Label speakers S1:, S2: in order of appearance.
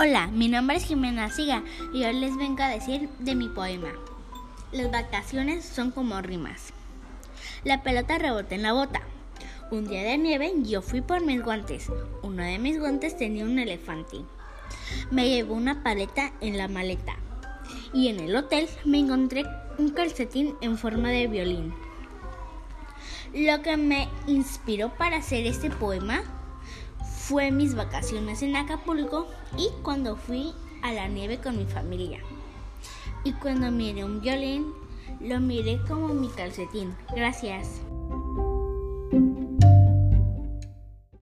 S1: Hola, mi nombre es Jimena Siga y hoy les vengo a decir de mi poema. Las vacaciones son como rimas. La pelota rebota en la bota. Un día de nieve yo fui por mis guantes. Uno de mis guantes tenía un elefante. Me llevó una paleta en la maleta. Y en el hotel me encontré un calcetín en forma de violín. Lo que me inspiró para hacer este poema fue mis vacaciones en Acapulco y cuando fui a la nieve con mi familia. Y cuando miré un violín, lo miré como mi calcetín. Gracias.